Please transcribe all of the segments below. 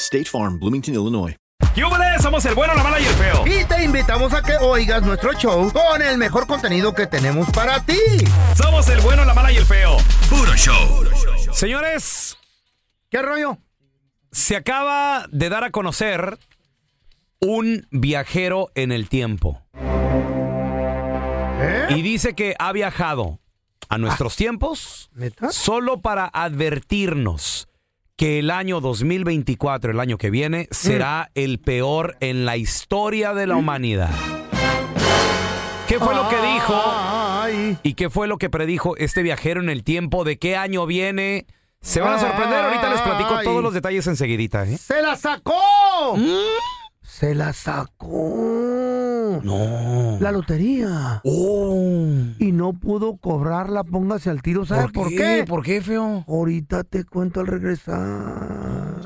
State Farm, Bloomington, Illinois. ¡Yúbales! Somos el bueno, la mala y el feo. Y te invitamos a que oigas nuestro show con el mejor contenido que tenemos para ti. Somos el bueno, la mala y el feo. Puro show. Señores, ¿Qué rollo? se acaba de dar a conocer un viajero en el tiempo. ¿Eh? Y dice que ha viajado a nuestros tiempos ¿Neta? solo para advertirnos que el año 2024, el año que viene, será el peor en la historia de la humanidad. ¿Qué fue lo que dijo? Ay. ¿Y qué fue lo que predijo este viajero en el tiempo? ¿De qué año viene? Se van a sorprender. Ahorita les platico todos los detalles enseguidita, ¿eh? ¡Se la sacó! Se la sacó. No. La lotería. Oh. Y no pudo cobrarla, póngase al tiro. ¿Sabes por, qué? ¿Por qué, feo? Ahorita te cuento al regresar.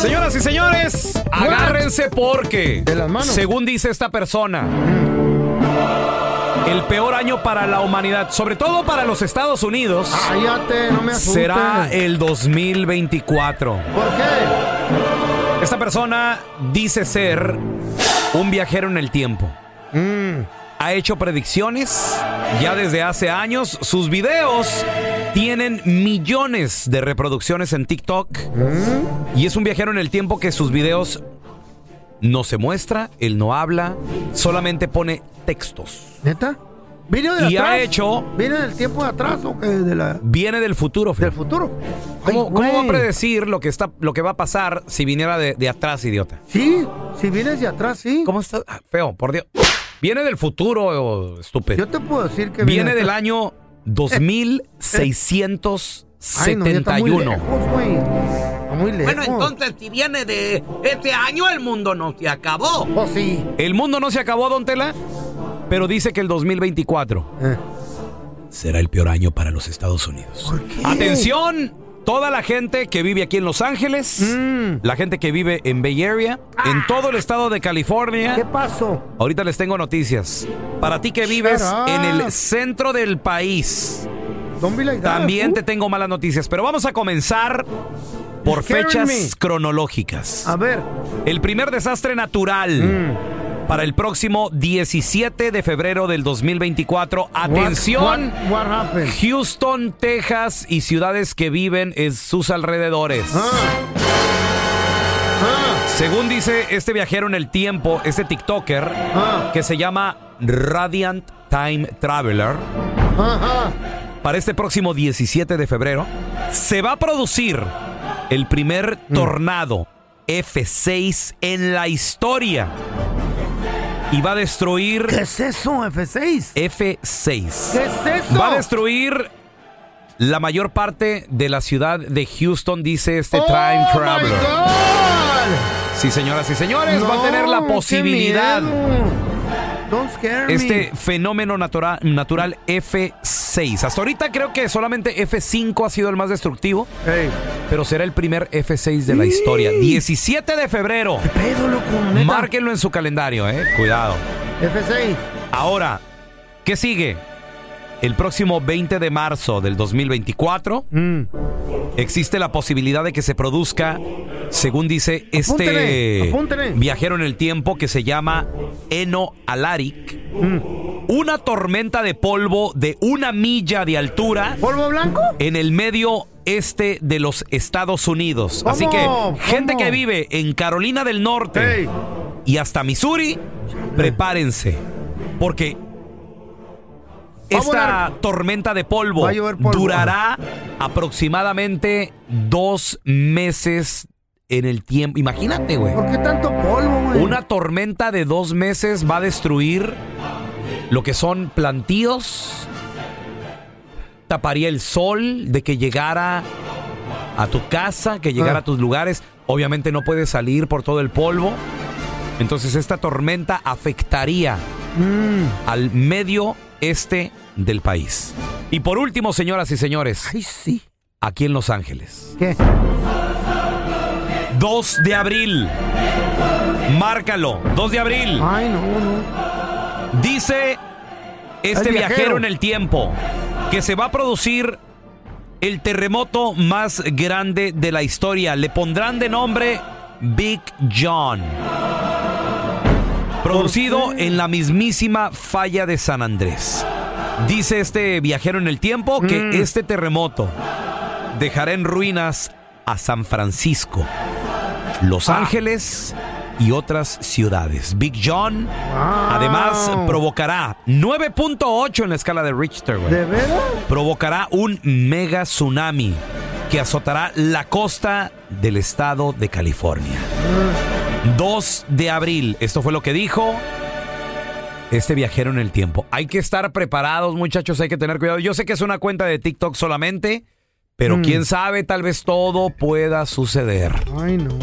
Señoras y señores, agárrense porque, De las manos. según dice esta persona, el peor año para la humanidad, sobre todo para los Estados Unidos, Cállate, no me asustes. será el 2024. ¿Por qué? Esta persona dice ser un viajero en el tiempo. Mm. Ha hecho predicciones ya desde hace años. Sus videos tienen millones de reproducciones en TikTok. Mm. Y es un viajero en el tiempo que sus videos no se muestra, él no habla, solamente pone textos. ¿Neta? ¿Vino de Y ha atrás? hecho- ¿Viene del tiempo de atrás o? De la... Viene del futuro. Feo. del futuro? ¿Cómo, Ay, cómo va a predecir lo que, está, lo que va a pasar si viniera de, de atrás, idiota? Sí, si vienes de atrás, sí. ¿Cómo está? Ah, Feo, por Dios. Viene del futuro, estúpido. Yo te puedo decir que Viene de del atrás. año Ay, no, ya está muy 2671. lejos, muy lejos. Bueno, entonces, si viene de este año, el mundo no se acabó. Pues sí. El mundo no se acabó, Don Tela, pero dice que el 2024 Eh. será el peor año para los Estados Unidos. ¿Por qué? Atención, toda la gente que vive aquí en Los Ángeles, Mm. la gente que vive en Bay Area, en todo el estado de California. ¿Qué pasó? Ahorita les tengo noticias. Para ti que vives en el centro del país, like también te tengo malas noticias. Pero vamos a comenzar por fechas me. cronológicas. A ver. El primer desastre natural Mm. para el próximo 17 de febrero del 2024. Atención. What, what, what happened? Houston, Texas y ciudades que viven en sus alrededores. Ah. Ah. Según dice este viajero en el tiempo, este TikToker, Ah. que se llama Radiant Time Traveler, para este próximo 17 de febrero, se va a producir el primer Mm. tornado F6 en la historia. Y va a destruir ¿Qué es eso, F6? F6. ¿Qué es eso? Va a destruir la mayor parte de la ciudad de Houston, dice este oh Time Traveler. Sí, señoras y señores, va a No, tener la posibilidad. Don't scare me. Este fenómeno natura- natural F6. Hasta ahorita creo que solamente F5 ha sido el más destructivo, Ey. pero será el primer F6 de la historia. 17 de febrero. ¿Qué pedo, loco? neta? Márquenlo en su calendario, eh. Cuidado. F6. Ahora, ¿qué sigue? El próximo 20 de marzo del 2024 Mm. existe la posibilidad de que se produzca, según dice este Apúntele, apúntele. viajero en el tiempo que se llama Eno Alaric. Mm. una tormenta de polvo de una milla de altura ¿Polvo blanco? en el medio este de los Estados Unidos. Así que, gente ¿Cómo? que vive en Carolina del Norte y hasta Missouri, prepárense. Porque esta tormenta de polvo, a durará aproximadamente dos meses en el tiempo. Imagínate, güey. ¿Por qué tanto polvo, güey? Una tormenta de dos meses va a destruir lo que son plantíos. Taparía el sol de que llegara a tu casa, que llegara Ah. a tus lugares. Obviamente no puedes salir por todo el polvo. Entonces esta tormenta afectaría Mm. al medio este del país. Y por último, señoras y señores, Ay, sí. aquí en Los Ángeles. ¿Qué? 2 de abril. Márcalo. 2 de abril. Ay, no, no. Dice este viajero en el tiempo que se va a producir el terremoto más grande de la historia. Le pondrán de nombre Big John. Producido en la mismísima falla de San Andrés. Dice este viajero en el tiempo que Mm. este terremoto dejará en ruinas a San Francisco, Los Ah. Ángeles y otras ciudades. Big John Además, provocará 9.8 en la escala de Richter, güey. ¿De veras? Provocará un mega tsunami que azotará la costa del estado de California. 2 de abril, esto fue lo que dijo este viajero en el tiempo. Hay que estar preparados, muchachos, hay que tener cuidado. Yo sé que es una cuenta de TikTok solamente, pero Mm. quién sabe, tal vez todo pueda suceder. Ay, no.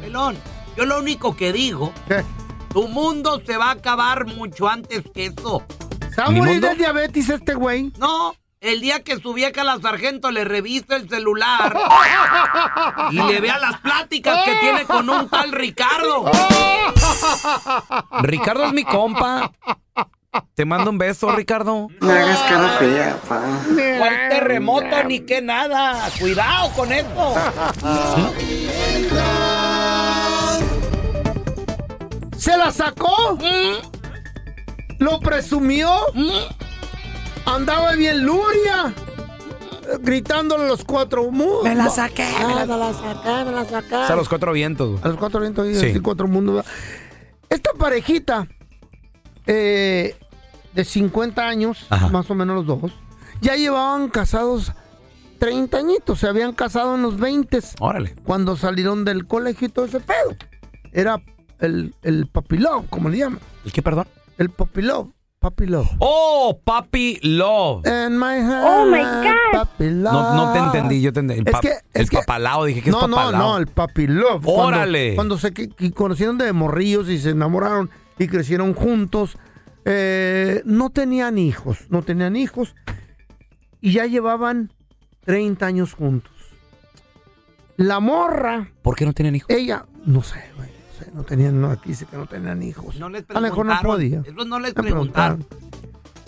Pelón, yo lo único que digo, ¿Qué? tu mundo se va a acabar mucho antes que eso. ¿Se va a ¿Mi morir de diabetes este güey? No, el día que su vieja la sargento le revisa el celular y le vea las pláticas que tiene con un tal Ricardo. Ricardo es mi compa. Te mando un beso, Ricardo. No hagas cara fea, pa. ¿Cuál terremoto ni qué nada? Cuidado con eso. ¿Se la sacó? ¿Lo presumió? ¿Andaba bien Luria? Gritándole a los cuatro mundos. Me la saqué, me la- me la saqué, me la saqué. Es a los cuatro vientos. güey. A los cuatro vientos y Sí. así cuatro mundos. Esta parejita eh, de 50 años, Ajá. más o menos los dos, ya llevaban casados 30 añitos. Se habían casado en los 20 Órale. cuando salieron del colegio y todo ese pedo. Era el, el papi love, como le llaman. ¿El qué, perdón? El papi love. Papi love. Oh, Papi Love. In my hand, Oh, my God. Papi love. No, no te entendí, yo te entendí. El, Es pa- que- es el que- papalao, dije que no, es papalao. no, no, el papi love. Cuando- Órale. Cuando, se que- que conocieron de morrillos y se enamoraron y crecieron juntos, eh, no tenían hijos, no tenían hijos y ya llevaban 30 años juntos. La morra, ¿Por qué no tienen hijos? ella, no sé, güey, no sé, no tenían, no, aquí dice que no tenían hijos. No les a lo mejor no podía. No les preguntaron.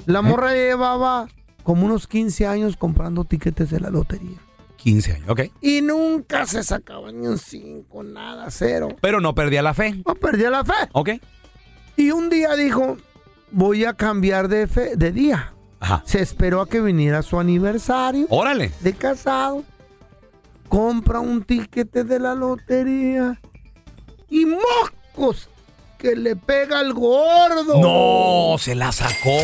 La morra llevaba como unos 15 años comprando tiquetes de la lotería. 15 años, ok. Y nunca se sacaba ni un 5, nada, cero. Pero no perdía la fe. No perdía la fe. Ok. Y un día dijo, voy a cambiar de, fe, de día. Ajá. Se esperó a que viniera su aniversario Órale. de casado. Compra un tiquete de la lotería. Y moscos que le pega al gordo. No, se la sacó.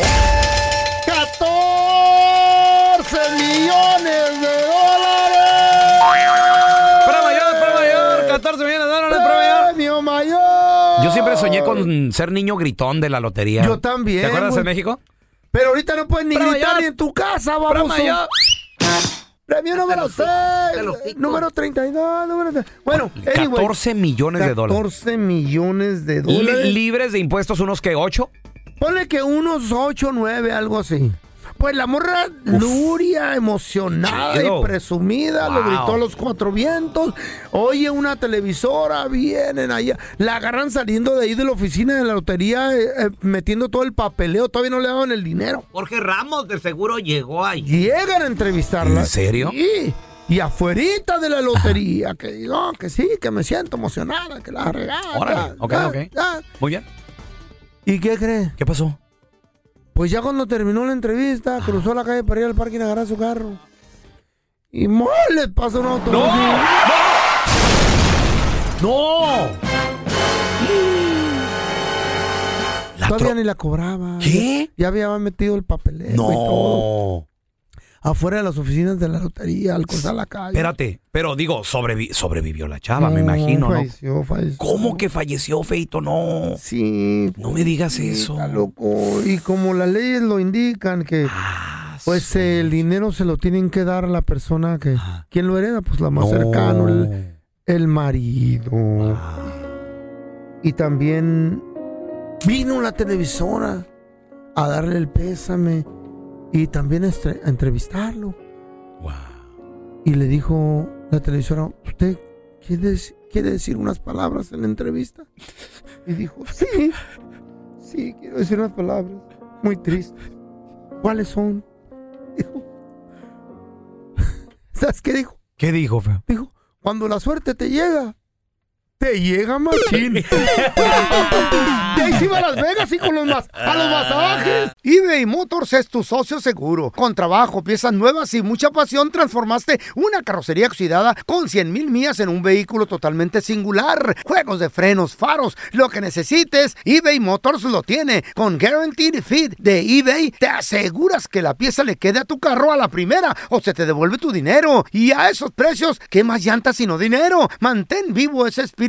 14 millones de dólares. Para mayor, para mayor. 14 millones de dólares para mayor. Premio mayor. Yo siempre soñé con ser niño gritón de la lotería. Yo también, ¿Te acuerdas güey. en México? Pero ahorita no puedes ni Para gritar mayor. ni en tu casa, Para vamos. mayor. Premio número los 6. de los ticos. Número 32. Número tre- Bueno, anyway, 14 millones de dólares. 14 millones de Li- dólares. libres de impuestos, unos que 8. Ponle que unos 8, 9, algo así. Pues la morra Luria, emocionada Chido. y presumida, lo gritó a los cuatro vientos. Oye, una televisora, vienen allá. La agarran saliendo de ahí de la oficina de la lotería, eh, eh, metiendo todo el papeleo. Todavía no le daban el dinero. Jorge Ramos de seguro llegó ahí. Llegan a entrevistarla. ¿En serio? Sí. Y afuerita de la lotería, que digo que sí, que me siento emocionada, que la regala. Órale. Ok, ok. Muy bien. ¿Y qué crees? ¿Qué pasó? Pues ya cuando terminó la entrevista, cruzó la calle para ir al parking a agarrar su carro. Y ¡mole! le pasó un auto. ¡No! ¡No! La Todavía ni la cobraba. ¿Qué? Ya había metido el papeleo y todo. Afuera de las oficinas de la lotería, al cruzar la calle. Espérate, pero digo, sobrevi- sobrevivió la chava, me No, imagino, ¿no? falleció. ¿Cómo que falleció, Feito? No. Sí. No me digas sí, eso. está loco. Y como las leyes lo indican, que Ah, pues el dinero se lo tienen que dar a la persona que... Ajá. ¿Quién lo hereda? Pues la más No. el, el marido. Ah, Y también vino la televisora a darle el pésame y también a entrevistarlo. wow. Y le dijo la televisora, ¿usted quiere, quiere decir unas palabras en la entrevista? Y dijo, sí, sí, quiero decir unas palabras. Muy triste. ¿Cuáles son? Dijo. ¿Sabes qué dijo? ¿Qué dijo, feo? Dijo, cuando la suerte te llega, te llega machín. De ahí se iba a Las Vegas y con los mas a los masajes. eBay Motors es tu socio seguro. Con trabajo, piezas nuevas y mucha pasión, transformaste una carrocería oxidada con 100 mil millas en un vehículo totalmente singular. Juegos de frenos, faros, lo que necesites, eBay Motors lo tiene. Con Guaranteed Fit de eBay, te aseguras que la pieza le quede a tu carro a la primera o se te devuelve tu dinero. Y a esos precios, ¿qué más llantas sino dinero? Mantén vivo ese espíritu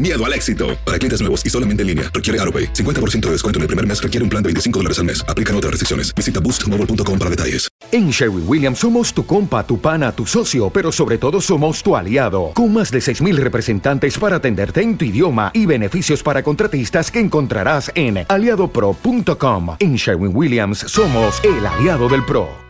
miedo al éxito. Para clientes nuevos y solamente en línea, requiere AroPay. 50% de descuento en el primer mes requiere un plan de 25 dólares al mes. Aplican otras restricciones. Visita boostmobile.com para detalles. En Sherwin Williams somos tu compa, tu pana, tu socio, pero sobre todo somos tu aliado, con más de 6.000 representantes para atenderte en tu idioma y beneficios para contratistas que encontrarás en aliadopro.com. En Sherwin Williams somos el aliado del PRO.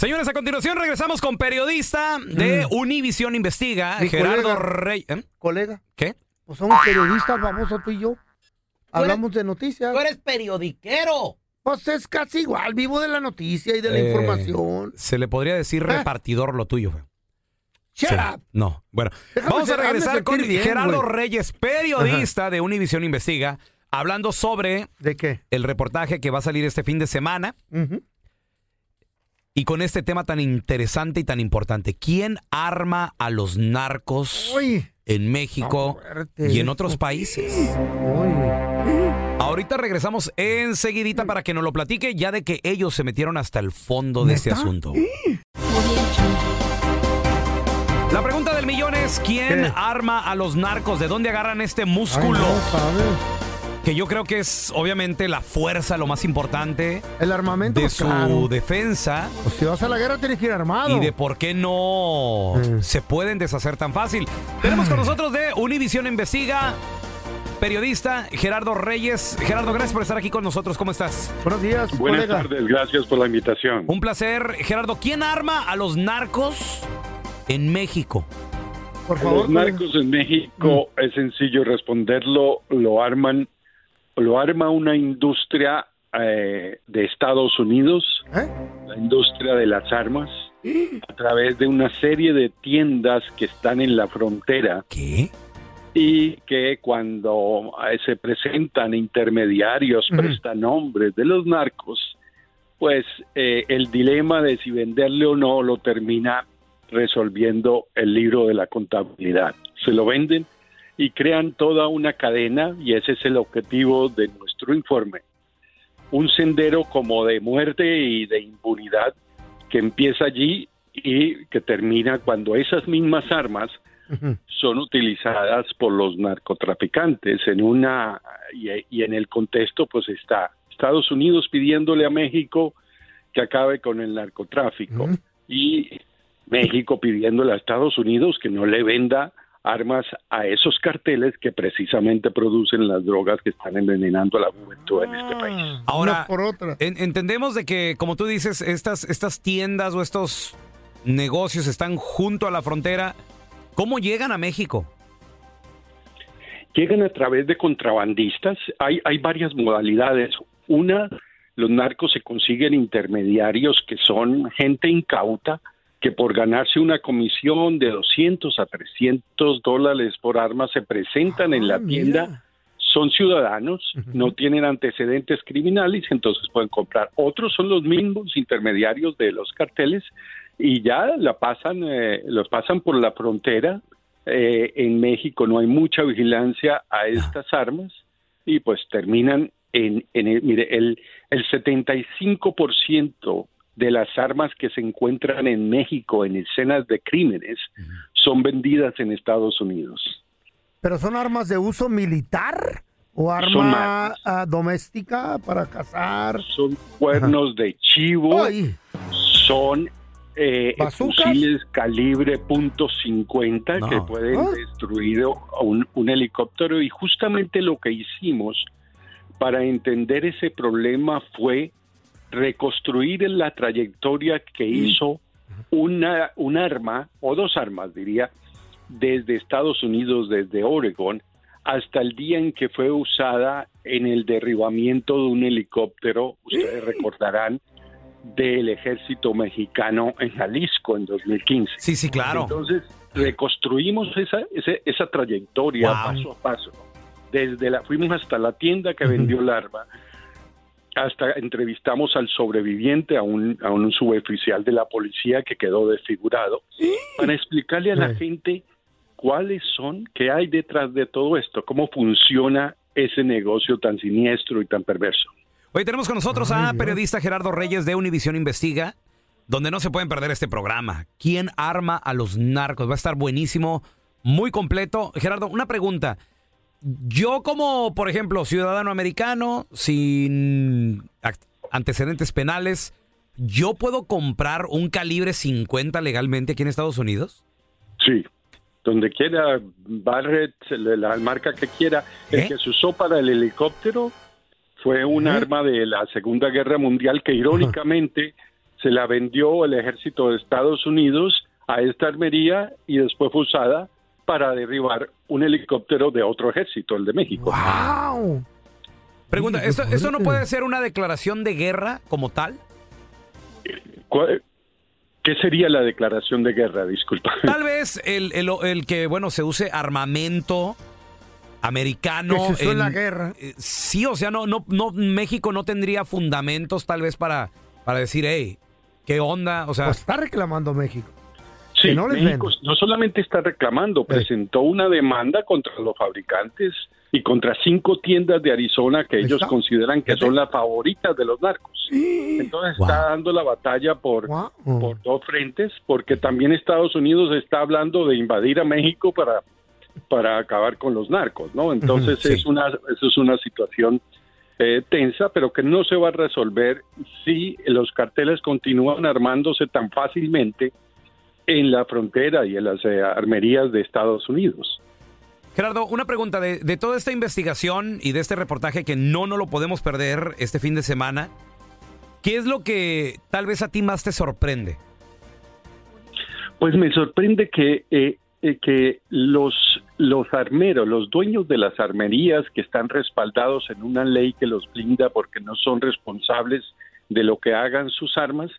Señores, a continuación regresamos con periodista de Univisión Investiga, Mi Gerardo colega. Rey. ¿eh? Colega, ¿Qué? pues somos periodistas, famosos tú y yo. Hablamos de noticias. Tú eres periodiquero. Pues es casi igual, vivo de la noticia y de la Eh, información. Se le podría decir Ah. repartidor lo tuyo, feo. Shut Sí. up. No, bueno. Déjame Vamos a ser- regresar con bien, Gerardo güey. Reyes, periodista de Univisión Investiga, hablando sobre ¿De qué? el reportaje que va a salir este fin de semana Ujú. Y con este tema tan interesante y tan importante. ¿Quién arma a los narcos Uy, en México fuerte y en otros países? uy. Ahorita regresamos enseguidita para que nos lo platique ya de que ellos se metieron hasta el fondo de este asunto. La pregunta del millón es ¿quién ¿Qué? arma a los narcos? ¿De dónde agarran este Ay, músculo? no. Que yo creo que es obviamente la fuerza lo más importante El armamento, de pues, su claro. defensa Pues si vas a la guerra tienes que ir armado. y de por qué no Mm. se pueden deshacer tan fácil. Tenemos con nosotros de Univisión Investiga, periodista Gerardo Reyes. Gerardo, gracias por estar aquí con nosotros. ¿Cómo estás? Buenos días, Buenas colega. tardes, gracias por la invitación. Un placer. Gerardo, ¿quién arma a los narcos en México? Por favor, Los narcos en México es sencillo responderlo, lo arman, lo arma una industria eh, de Estados Unidos, ¿Eh? la industria de las armas, a través de una serie de tiendas que están en la frontera ¿Qué? y que cuando eh, se presentan intermediarios, Ujú. prestanombres de los narcos, pues eh, el dilema de si venderle o no lo termina resolviendo el libro de la contabilidad. Se lo venden y crean toda una cadena y ese es el objetivo de nuestro informe. Un sendero como de muerte y de impunidad que empieza allí y que termina cuando esas mismas armas son utilizadas por los narcotraficantes. En una y, y en el contexto pues está Estados Unidos pidiéndole a México que acabe con el narcotráfico y México pidiéndole a Estados Unidos que no le venda armas a esos carteles que precisamente producen las drogas que están envenenando a la juventud en este país. Ahora, en- entendemos de que, como tú dices, estas, estas tiendas o estos negocios están junto a la frontera. ¿Cómo llegan a México? Llegan a través de contrabandistas. Hay, hay varias modalidades. Una, los narcos se consiguen intermediarios que son gente incauta que por ganarse una comisión de 200 a 300 dólares por arma se presentan en la tienda, son ciudadanos, no tienen antecedentes criminales, entonces pueden comprar. Otros son los mismos intermediarios de los carteles y ya la pasan, eh, los pasan por la frontera. Eh, en México no hay mucha vigilancia a estas armas y pues terminan en, en el, mire, el, el 75% de las armas que se encuentran en México en escenas de crímenes son vendidas en Estados Unidos. ¿Pero son armas de uso militar o arma armas. ah, doméstica para cazar? Son cuernos de chivo, Ay. son eh, fusiles calibre .50 que pueden ¿Ah? destruir un helicóptero y justamente lo que hicimos para entender ese problema fue reconstruir la trayectoria que hizo una, un arma, o dos armas diría, desde Estados Unidos, desde Oregon, hasta el día en que fue usada en el derribamiento de un helicóptero, ustedes recordarán, del ejército mexicano en Jalisco en 2015. Sí, sí, claro. Entonces, reconstruimos esa, esa, esa trayectoria Wow. paso a paso. Desde la, fuimos hasta la tienda que vendió el arma, hasta entrevistamos al sobreviviente, a un, a un suboficial de la policía que quedó desfigurado, para explicarle a la gente cuáles son, qué hay detrás de todo esto, cómo funciona ese negocio tan siniestro y tan perverso. Hoy tenemos con nosotros a periodista Gerardo Reyes de Univisión Investiga, donde no se pueden perder este programa. ¿Quién arma a los narcos? Va a estar buenísimo, muy completo. Gerardo, una pregunta. Yo como, por ejemplo, ciudadano americano, sin antecedentes penales, ¿yo puedo comprar un calibre 50 legalmente aquí en Estados Unidos? Sí, donde quiera, Barrett, la marca que quiera. El que se usó para el helicóptero fue un arma de la Segunda Guerra Mundial que irónicamente se la vendió el ejército de Estados Unidos a esta armería y después fue usada para derribar un helicóptero de otro ejército, el de México. ¡Wow! Pregunta, ¿esto, ¿esto no puede ser una declaración de guerra como tal? ¿Cuál- ¿Qué sería la declaración de guerra? Disculpa. Tal vez el, el- el que, bueno, se use armamento americano. Que se en la guerra. eh, Sí, o sea, no, no, no, México no tendría fundamentos tal vez para, para decir, hey, ¿qué onda? O sea, Pues está reclamando México. Sí, no México no solamente está reclamando, presentó una demanda contra los fabricantes y contra cinco tiendas de Arizona que ellos está. consideran que son las favoritas de los narcos. Entonces está dando la batalla por, por dos frentes, porque también Estados Unidos está hablando de invadir a México para, para acabar con los narcos, ¿no? Entonces sí. es una, eso es una situación eh, tensa, pero que no se va a resolver si los carteles continúan armándose tan fácilmente en la frontera y en las eh, armerías de Estados Unidos. Gerardo, una pregunta de, de toda esta investigación y de este reportaje que no no lo podemos perder este fin de semana. ¿Qué es lo que tal vez a ti más te sorprende? Pues me sorprende que, eh, eh, que los, los armeros, los dueños de las armerías que están respaldados en una ley que los blinda porque no son responsables de lo que hagan sus armas,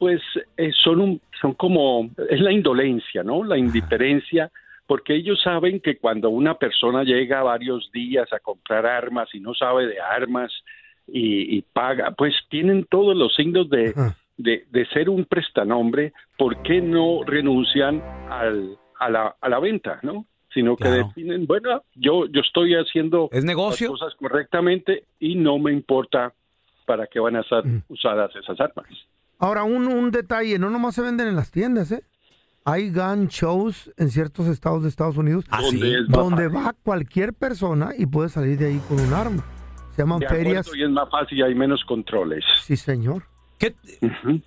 pues eh, son, un, son como, es la indolencia, ¿no? La indiferencia, porque ellos saben que cuando una persona llega varios días a comprar armas y no sabe de armas y, y paga, pues tienen todos los signos de, de, de ser un prestanombre, ¿por qué no renuncian al, a, la, a la venta, no? Sino que Claro. definen, bueno, yo, yo estoy haciendo ¿Es negocio? las cosas correctamente y no me importa para qué van a ser usadas esas armas. Ahora, un, un detalle, no nomás se venden en las tiendas, ¿eh? hay gun shows en ciertos estados de Estados Unidos ¿Ah, Donde sí? va cualquier persona y puede salir de ahí con un arma. Se llaman De ferias. y es más fácil y hay menos controles. Sí, señor. ¿Qué, Ujú.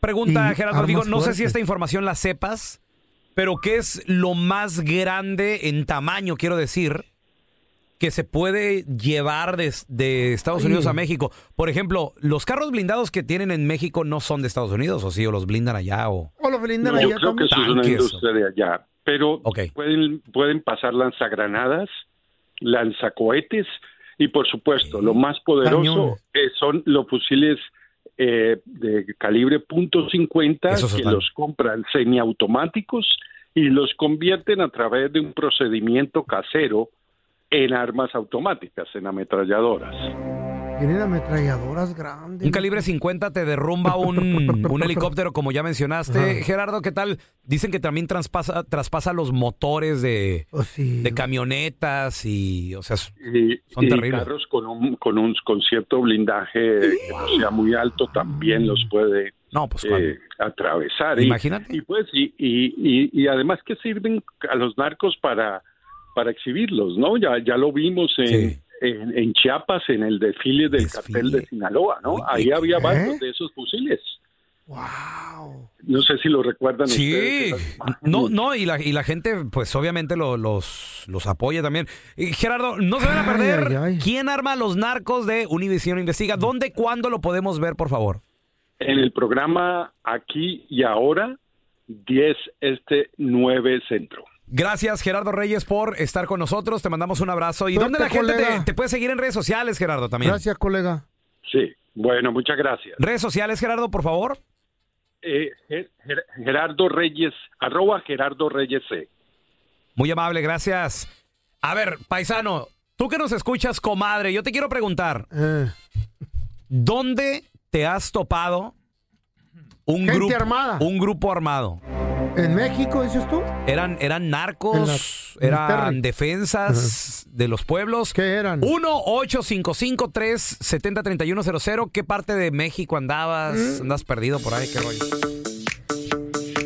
pregunta, Y Gerardo, digo, no sé si esta información la sepas, pero ¿qué es lo más grande en tamaño, quiero decir, que se puede llevar de, de Estados. Unidos a México? Por ejemplo, los carros blindados que tienen en México no son de Estados Unidos, o sí, o los blindan allá, o... O los blindan No, yo allá creo que eso es una Tanques. industria de allá. Pero pueden, pueden pasar lanzagranadas, lanzacohetes y, por supuesto, lo más poderoso eh, son los fusiles eh, de calibre .50 Esos que están. los compran semiautomáticos y los convierten a través de un procedimiento casero en armas automáticas, en ametralladoras. Tienen ametralladoras grandes. Un calibre 50 te derrumba un, un helicóptero, como ya mencionaste. Ajá. Gerardo, ¿qué tal? Dicen que también traspasa, traspasa los motores de, Oh, sí. de camionetas y, o sea, y, Son y terribles. carros con un, con un con cierto blindaje que no sea muy alto también los puede no, pues eh, cuando- atravesar. Y- Imagínate. Y, pues y, y, y, y además que sirven a los narcos para para exhibirlos, ¿no? Ya ya lo vimos en, Sí. en, en Chiapas en el desfile del Desfile. cartel de Sinaloa, ¿no? Oye, Ahí había varios de esos fusiles. Wow. No sé si lo recuerdan Sí, ustedes. no, no, y la, y la gente, pues obviamente lo- los, los apoya también. Y, Gerardo, no se van a Ay, perder. ay, ay. ¿Quién arma a los narcos de Univision Investiga? ¿Dónde, cuándo lo podemos ver, por favor? En el programa Aquí y Ahora, 10 Este 9 Centro. Gracias, Gerardo Reyes, por estar con nosotros. Te mandamos un abrazo. ¿Y Suerte, dónde la gente te, puede seguir en redes sociales, Gerardo, también? Gracias, colega. Sí, bueno, muchas gracias. Redes sociales, Gerardo, por favor. Eh, Ger- Ger- Gerardo Reyes, arroba Gerardo Reyes C. Muy amable, gracias. A ver, paisano, tú que nos escuchas, comadre, yo te quiero preguntar, Eh, ¿dónde te has topado un Gente grupo armada. Un grupo armado. ¿En México dices tú? Eran, eran narcos, la- eran defensas de los pueblos. ¿Qué eran? 1-855-370-3100. ¿Qué parte de México andabas? Mm. ¿Andas perdido por ahí? ¿Qué rollo?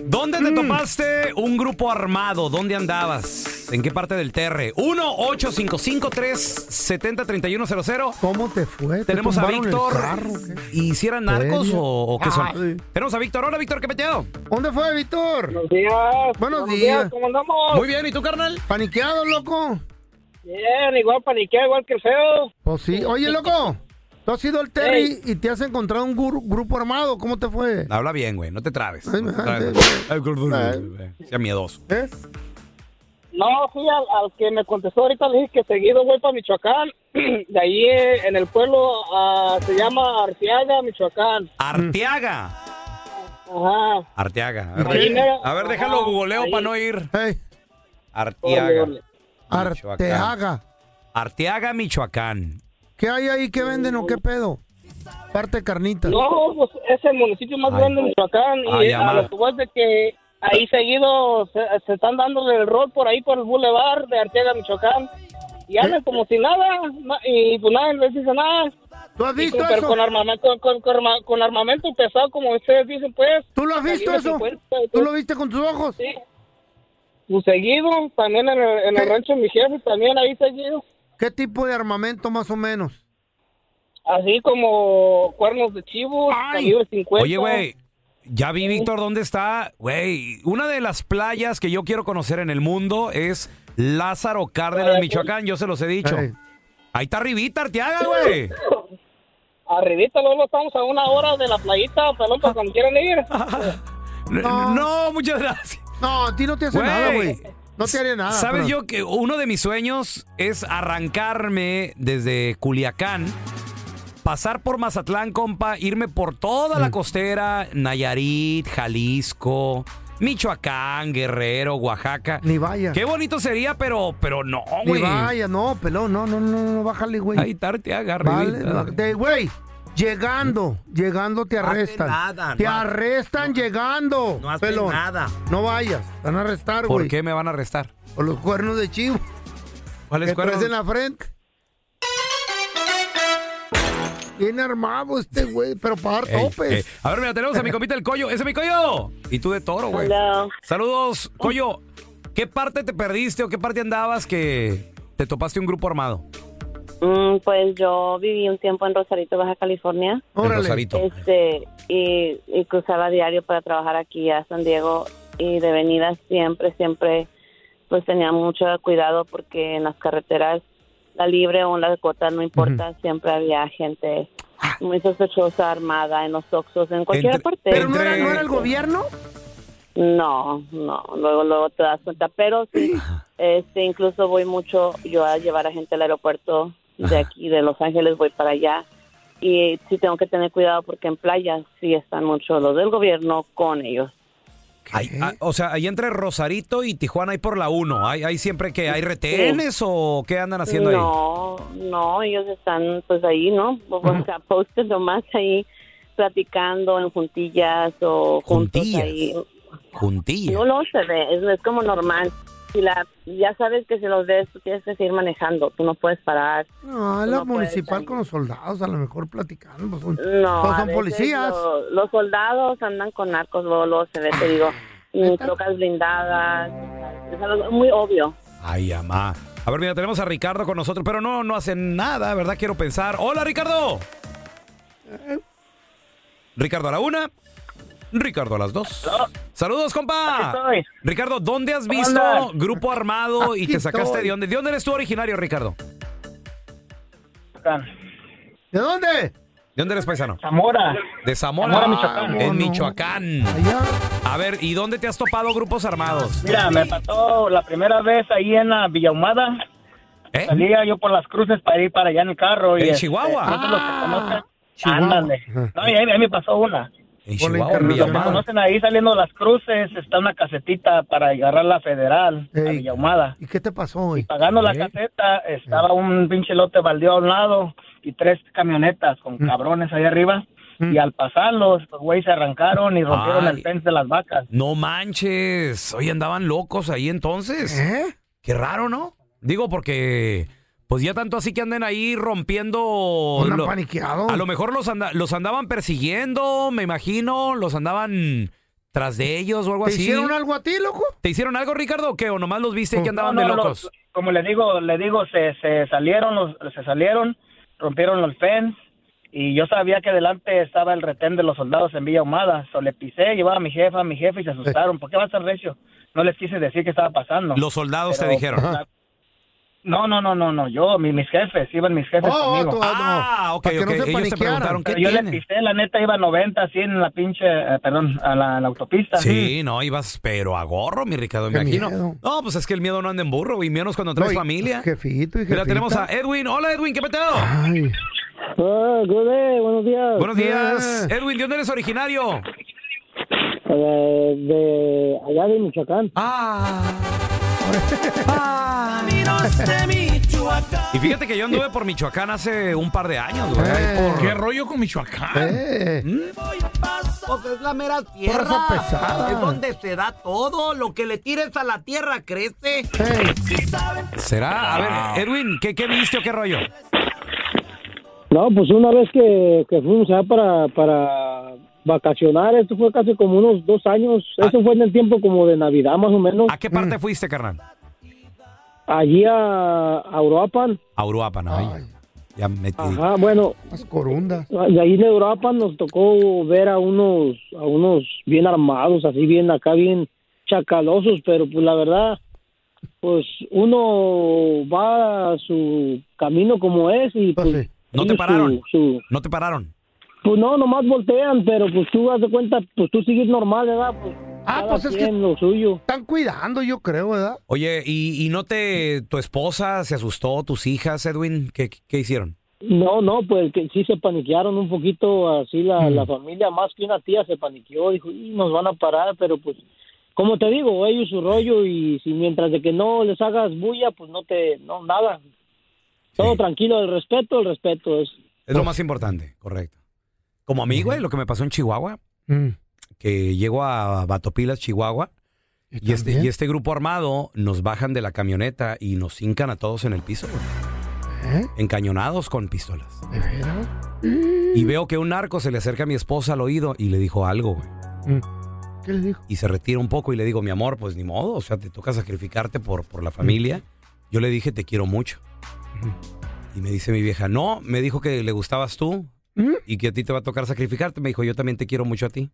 ¿Dónde Mm. te topaste un grupo armado? ¿Dónde andabas? ¿En qué parte del Terre? 1-855-370-3100. ¿Cómo te fue? ¿Te Tenemos a tumbaron el Víctor. carro, qué? ¿Y si eran narcos o, o qué son? Sí. Tenemos a Víctor. Hola, Víctor, ¿qué peteo? ¿Dónde fue, Víctor? Buenos días. Buenos días. ¿Cómo andamos? Muy bien, ¿y tú, carnal? ¿Paniqueado, loco? Bien, igual paniquea, igual que el feo. Pues sí. Oye, loco, tú has ido al Terry y te has encontrado un gru- grupo armado. ¿Cómo te fue? Habla bien, güey, no te trabes. Ay, No te ay, trabes. ay, Ay, Sea miedoso. ¿Eh? No, sí, al, al que me contestó ahorita le dije que seguido voy para Michoacán. De ahí eh, en el pueblo ah, se llama Arteaga, Michoacán. Arteaga. Ajá. Arteaga. A ver, mero. a ver, déjalo Ajá, googleo ahí. para no ir. Hey, Arteaga. Arteaga. Arteaga, Michoacán. ¿Qué hay ahí? ¿Qué venden o qué pedo? Parte de carnitas. No, pues es el municipio más Ay. grande de Michoacán. Ay, y a lo que voy es de que ahí seguido se, se están dándole el rol por ahí por el boulevard de Arteaga, Michoacán. Y andan como si nada. na- Y pues nadie les dice nada. ¿Tú has visto con, pero eso? con armamento, con, con- con arma- con armamento pesado, como ustedes dicen, pues. ¿Tú lo has visto eso? 50, ¿Tú lo viste con tus ojos? Sí. Pues seguido, también en el, en el rancho de mi jefe, también ahí seguido. ¿Qué tipo de armamento más o menos? Así como cuernos de chivo, Ay. calibre 50. Oye, güey, ya vi, Víctor, dónde está. Güey, una de las playas que yo quiero conocer en el mundo es Lázaro Cárdenas, Michoacán. Yo se los he dicho. Hey. Ahí está arribita, Arteaga, güey. Arribita, luego estamos a una hora de la playita, pelón, para cuando quieran ir. No, No. muchas gracias. No, a ti no te hace nada, güey. No te haría nada. ¿Sabes pero- yo que uno de mis sueños es arrancarme desde Culiacán, pasar por Mazatlán, compa, irme por toda Mm. la costera, Nayarit, Jalisco, Michoacán, Guerrero, Oaxaca. Ni vaya. Qué bonito sería, pero, pero no, Ni güey. vaya, no, pelón, no, no, no, no, bájale, güey. Ahí tarte Vale, agarre. de- güey, llegando, llegando te hace arrestan. nada, te no arrestan llegando. No hace pelón. nada. No vayas, te van a arrestar, ¿Por güey. qué me van a arrestar? Por los cuernos de chivo ¿Cuáles que traes cuernos? en la frente. Bien armado este güey, pero para dar Ey, topes. ey. A ver, mira, tenemos a mi compita el Coyo. ¡Ese es mi Coyo! Y tú de toro, güey. Hola. Saludos, Coyo. ¿Qué parte te perdiste o qué parte andabas que te topaste un grupo armado? Mm, pues yo viví un tiempo en Rosarito, Baja California. En Rosarito. Este, y, y cruzaba diario para trabajar aquí a San Diego y de venida siempre, siempre, pues tenía mucho cuidado porque en las carreteras, la libre o la corta, no importa, siempre había gente muy sospechosa, armada, en los oxos, en cualquier Entre- parte. ¿Pero no era, no era el gobierno? No, no, luego luego te das cuenta, pero sí, este, incluso voy mucho yo a llevar a gente al aeropuerto de aquí, de Los Ángeles, voy para allá y sí tengo que tener cuidado porque en playas sí están mucho los del gobierno con ellos. Ah, o sea, ahí entre Rosarito y Tijuana hay por la 1. ¿Hay, hay siempre que hay retenes o qué andan haciendo ahí? no, no, ellos están pues ahí, ¿no? O sea, posted nomás ahí platicando en juntillas o juntos Juntillas. ahí. Juntillas. No lo se ve, es, es como normal. Si la, ya sabes que si los ves, tú tienes que seguir manejando, tú no puedes parar. No, la no municipal con los soldados, a lo mejor platicando. Pues son, No, a son veces policías. lo- los soldados andan con narcos, luego, luego se ve, te digo, y trocas blindadas, es algo muy obvio. Ay, amá. A ver, mira, tenemos a Ricardo con nosotros, pero no, no hacen nada, ¿verdad? Quiero pensar. ¡Hola, Ricardo! Ricardo a la una. Ricardo a las dos. Saludos, compa. Ricardo, ¿dónde has ¿Cómo visto andas? grupo armado y Aquí te sacaste estoy. de dónde? ¿De dónde eres tú originario, Ricardo? ¿De dónde? ¿De dónde eres paisano? Zamora. De Zamora. Zamora, Michoacán. En. Michoacán. A ver, ¿y dónde te has topado grupos armados? Mira, me pasó la primera vez ahí en la Villahumada. Salía yo por las cruces para ir para allá en el carro. Y ¿En este, Chihuahua? no sé los que conocen. Chihuahua. Ándale. No, y ahí, ahí me pasó una. En Chihuahua, Villahumada. conocen ahí saliendo las cruces, está una casetita para agarrar la federal, a Villahumada. ¿Y qué te pasó hoy? Pagando la caseta, estaba un pinche lote baldío a un lado y tres camionetas con cabrones ahí arriba. Y al pasarlos, los güeyes se arrancaron y rompieron Ay. el fence de las vacas. No manches. Oye, andaban locos ahí entonces. ¿Eh? Qué raro, ¿no? Digo, porque pues ya tanto así que anden ahí rompiendo. Andan lo- paniqueados. A lo mejor los, anda- los andaban persiguiendo, me imagino. Los andaban tras de ellos o algo ¿Te así. hicieron algo a ti, loco? ¿Te hicieron algo, Ricardo, o qué? ¿O nomás los viste que andaban No, de locos? los- como le digo, le digo, se, se salieron, los, se salieron, rompieron los fence y yo sabía que delante estaba el retén de los soldados en Villa Humada. So, le pisé, llevaba a mi jefa, a mi jefe y se asustaron. ¿Por qué va a ser recio? No les quise decir qué estaba pasando. Los soldados te dijeron. No, no, no, no, no, yo, mi- mis jefes, iban mis jefes Oh, conmigo. tú, ah, ok, ok. Ellos te preguntaron qué yo tiene. le pisé, la neta iba a 90, 100 en la pinche, eh, perdón, a la, a la autopista. Sí, no, ibas pero a gorro, mi Ricardo, me Qué imagino. miedo. No, pues es que el miedo no anda en burro, y menos cuando traes No, y- familia. Jefito y Mira, jefita. tenemos a Edwin. Hola, Edwin, ¿qué peteo? Ay. buenos días. Buenos días. Edwin, ¿de dónde eres originario? Eh, de allá de Michoacán. Y fíjate que yo anduve por Michoacán hace un par de años, güey. por- ¿Qué rollo con Michoacán? Eh. Pues es la mera tierra. pesada. Es donde se da todo. Lo que le tires a la tierra crece. ¿Será? A ver, Edwin, ¿qué, qué viste o qué rollo? No, pues una vez que, que fuimos allá para, para vacacionar, esto fue casi como unos dos años. Eso fue en el tiempo como de Navidad, más o menos. ¿A qué parte fuiste, carnal? Allí a, a Uruapan. A Uruapan, ¿no? Ya- metí. Ajá, bueno. Las corundas. De ahí de Uruapan nos tocó ver a unos, a unos bien armados, así bien acá, bien chacalosos, pero pues la verdad, pues uno va a su camino como es y pues... ¿No te pararon? su- su- ¿No te pararon? Pues no, nomás voltean, pero pues tú das de cuenta, pues tú sigues normal, ¿verdad? Pues, Ah, pues es que quien lo suyo. están cuidando, yo creo, ¿verdad? Oye, ¿y, y no te... tu esposa se asustó, tus hijas, Edwin? ¿Qué, qué hicieron? No, no, pues que sí se paniquearon un poquito así la, Mm. la familia, más que una tía se paniqueó, dijo, y nos van a parar, pero pues, como te digo, ellos su rollo y si mientras de que no les hagas bulla, pues no te, no, nada. Todo tranquilo, el respeto, el respeto es. Es lo más importante, correcto. Como a mí, güey, lo que me pasó en Chihuahua, que llego a Batopilas, Chihuahua, y, este, y este grupo armado nos bajan de la camioneta y nos hincan a todos en el piso. güey. encañonados con pistolas. ¿De veras? Y veo que un narco se le acerca a mi esposa al oído y le dijo algo, güey. Mm. ¿Qué le dijo? Y se retira un poco y le digo, mi amor, pues ni modo, o sea, te toca sacrificarte por, por la familia. Yo le dije, te quiero mucho. Y me dice mi vieja, no, me dijo que le gustabas tú y que a ti te va a tocar sacrificarte. Me dijo, yo también te quiero mucho a ti.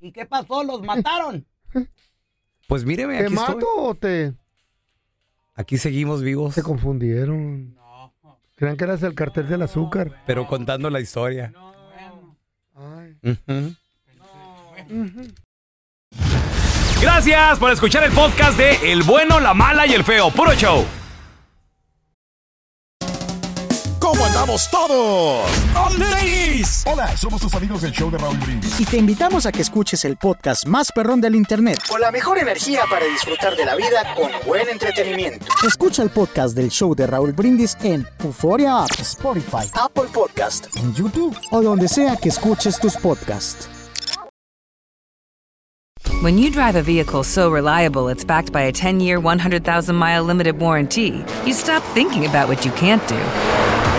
¿Y qué pasó? ¿Los mataron? Pues míreme, ¿Te aquí mato estoy. o te...? Aquí seguimos vivos. Se confundieron. Crean que eras el cartel del azúcar. Pero contando la historia. Ujú. Gracias por escuchar el podcast de El bueno, la mala y el feo. Puro show. ¿Cómo andamos todos? Hola, somos tus amigos del show de Raúl Brindis. Y te invitamos a que escuches el podcast más perrón del internet. Con la mejor energía para disfrutar de la vida con buen entretenimiento. Escucha el podcast del show de Raúl Brindis en Euforia App, Spotify, Apple Podcast. en YouTube o donde sea que escuches tus podcasts. When you drive a vehicle so reliable it's backed by a 10 year, 100,000 mile limited warranty, you stop thinking about what you can't do